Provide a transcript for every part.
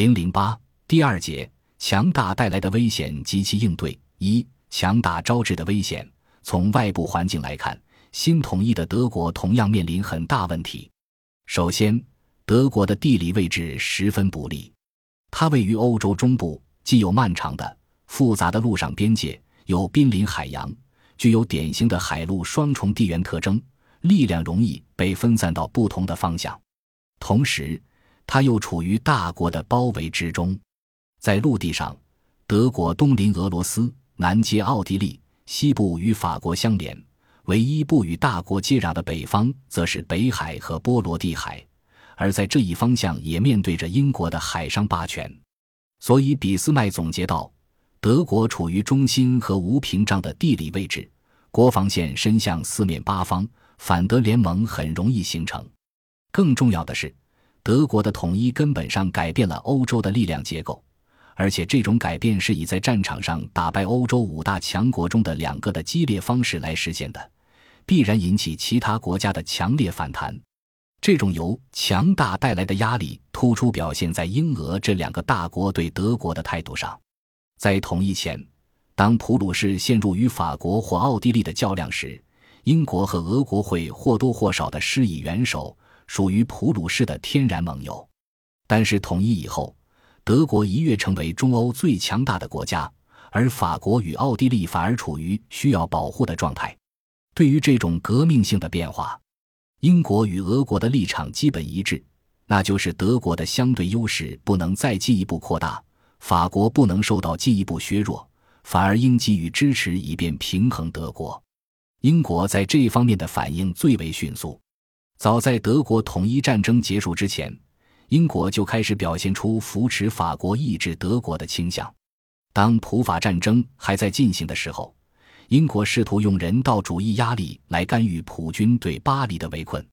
零零八第二节，强大带来的危险及其应对。一、强大招致的危险。从外部环境来看，新统一的德国同样面临很大问题。首先，德国的地理位置十分不利，它位于欧洲中部，既有漫长的、复杂的陆上边界，又濒临海洋，具有典型的海陆双重地缘特征，力量容易被分散到不同的方向。同时，它又处于大国的包围之中。在陆地上，德国东临俄罗斯，南接奥地利。西部与法国相连，唯一不与大国接壤的北方，则是北海和波罗的海，而在这一方向也面对着英国的海上霸权。所以，俾斯麦总结道：“德国处于中心和无屏障的地理位置，国防线伸向四面八方，反德联盟很容易形成。更重要的是，德国的统一根本上改变了欧洲的力量结构。”而且这种改变是以在战场上打败欧洲五大强国中的两个的激烈方式来实现的，必然引起其他国家的强烈反弹。这种由强大带来的压力，突出表现在英俄这两个大国对德国的态度上。在统一前，当普鲁士陷入与法国或奥地利的较量时，英国和俄国会或多或少的施以援手，属于普鲁士的天然盟友。但是统一以后，德国一跃成为中欧最强大的国家，而法国与奥地利反而处于需要保护的状态。对于这种革命性的变化，英国与俄国的立场基本一致，那就是德国的相对优势不能再进一步扩大，法国不能受到进一步削弱，反而应给予支持以便平衡德国。英国在这方面的反应最为迅速，早在德国统一战争结束之前。英国就开始表现出扶持法国、抑制德国的倾向。当普法战争还在进行的时候，英国试图用人道主义压力来干预普军对巴黎的围困。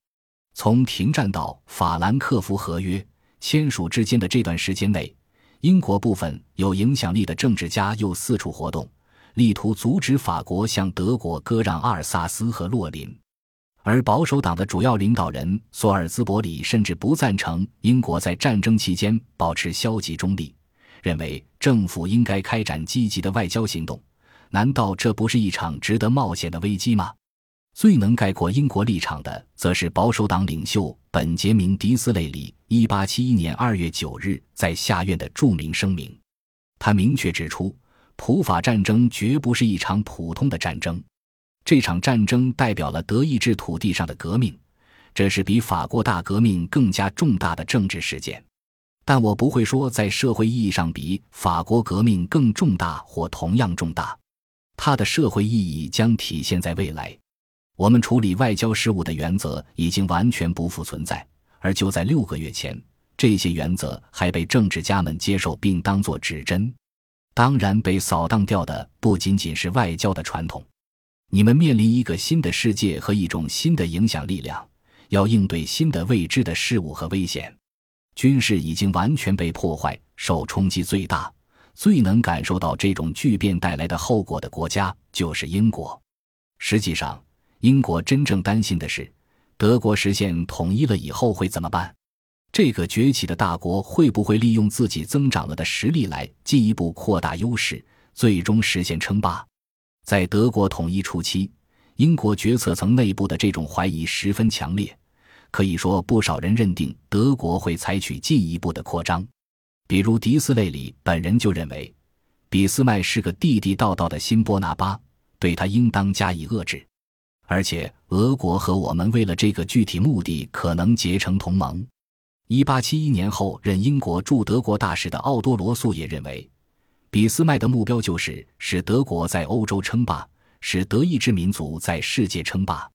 从停战到法兰克福合约签署之间的这段时间内，英国部分有影响力的政治家又四处活动，力图阻止法国向德国割让阿尔萨斯和洛林。而保守党的主要领导人索尔兹伯里甚至不赞成英国在战争期间保持消极中立，认为政府应该开展积极的外交行动。难道这不是一场值得冒险的危机吗？最能概括英国立场的，则是保守党领袖本杰明·迪斯雷里1871年2月9日在下院的著名声明。他明确指出，普法战争绝不是一场普通的战争。这场战争代表了德意志土地上的革命，这是比法国大革命更加重大的政治事件。但我不会说在社会意义上比法国革命更重大或同样重大。它的社会意义将体现在未来。我们处理外交事务的原则已经完全不复存在，而就在六个月前，这些原则还被政治家们接受并当作指针。当然，被扫荡掉的不仅仅是外交的传统。你们面临一个新的世界和一种新的影响力量，要应对新的未知的事物和危险。军事已经完全被破坏，受冲击最大、最能感受到这种巨变带来的后果的国家就是英国。实际上，英国真正担心的是，德国实现统一了以后会怎么办？这个崛起的大国会不会利用自己增长了的实力来进一步扩大优势，最终实现称霸？在德国统一初期，英国决策层内部的这种怀疑十分强烈。可以说，不少人认定德国会采取进一步的扩张。比如，迪斯雷里本人就认为，俾斯麦是个地地道道的新波拿巴，对他应当加以遏制。而且，俄国和我们为了这个具体目的可能结成同盟。一八七一年后任英国驻德国大使的奥多罗素也认为。俾斯麦的目标就是使德国在欧洲称霸，使德意志民族在世界称霸，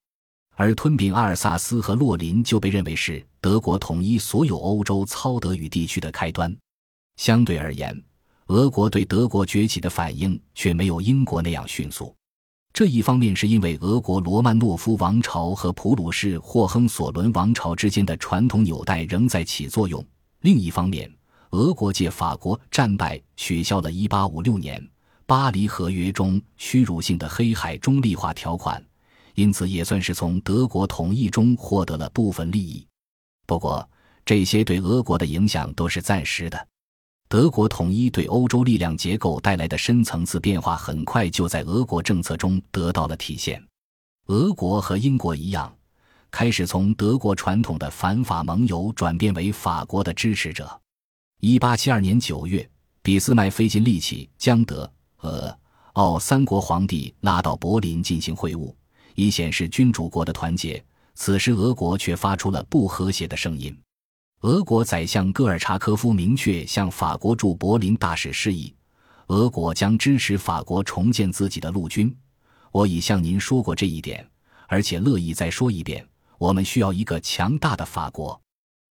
而吞并阿尔萨斯和洛林就被认为是德国统一所有欧洲操德语地区的开端。相对而言，俄国对德国崛起的反应却没有英国那样迅速。这一方面是因为俄国罗曼诺夫王朝和普鲁士霍亨索伦王朝之间的传统纽带仍在起作用，另一方面。俄国借法国战败取消了1856年巴黎合约中屈辱性的黑海中立化条款，因此也算是从德国统一中获得了部分利益。不过，这些对俄国的影响都是暂时的。德国统一对欧洲力量结构带来的深层次变化，很快就在俄国政策中得到了体现。俄国和英国一样，开始从德国传统的反法盟友转变为法国的支持者。一八七二年九月，俾斯麦费尽力气将德、俄、奥三国皇帝拉到柏林进行会晤，以显示君主国的团结。此时，俄国却发出了不和谐的声音。俄国宰相戈尔察科夫明确向法国驻柏林大使示意，俄国将支持法国重建自己的陆军。我已向您说过这一点，而且乐意再说一遍。我们需要一个强大的法国。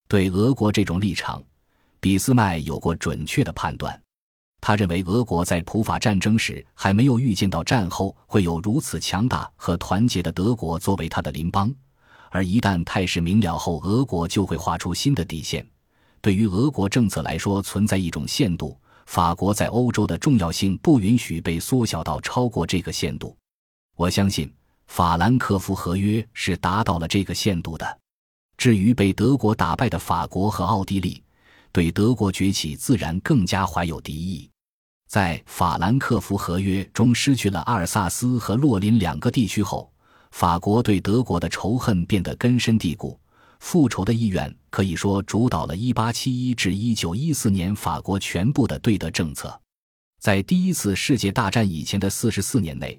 对俄国这种立场，俾斯麦有过准确的判断。他认为，俄国在普法战争时还没有预见到战后会有如此强大和团结的德国作为他的邻邦。而一旦态势明了后，俄国就会画出新的底线。对于俄国政策来说，存在一种限度：法国在欧洲的重要性不允许被缩小到超过这个限度。我相信法兰克福合约是达到了这个限度的。至于被德国打败的法国和奥地利，对德国崛起自然更加怀有敌意。在法兰克福合约中失去了阿尔萨斯和洛林两个地区后。法国对德国的仇恨变得根深蒂固，复仇的意愿可以说主导了1871至1914年法国全部的对德政策。在第一次世界大战以前的44年内，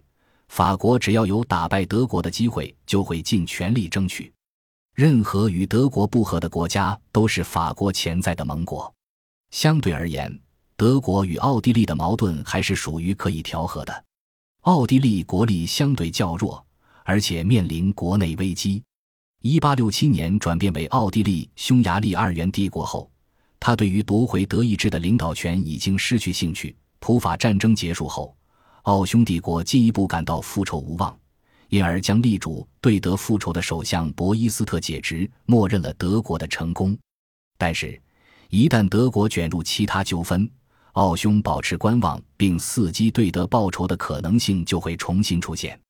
法国只要有打败德国的机会，就会尽全力争取。任何与德国不和的国家都是法国潜在的盟国。相对而言，德国与奥地利的矛盾还是属于可以调和的。奥地利国力相对较弱。而且面临国内危机。一八六七年转变为奥地利匈牙利二元帝国后，他对于夺回德意志的领导权已经失去兴趣。普法战争结束后，奥匈帝国进一步感到复仇无望，因而将力主对德复仇的首相博伊斯特解职，默认了德国的成功。但是，一旦德国卷入其他纠纷，奥匈保持观望并伺机对德报仇的可能性就会重新出现。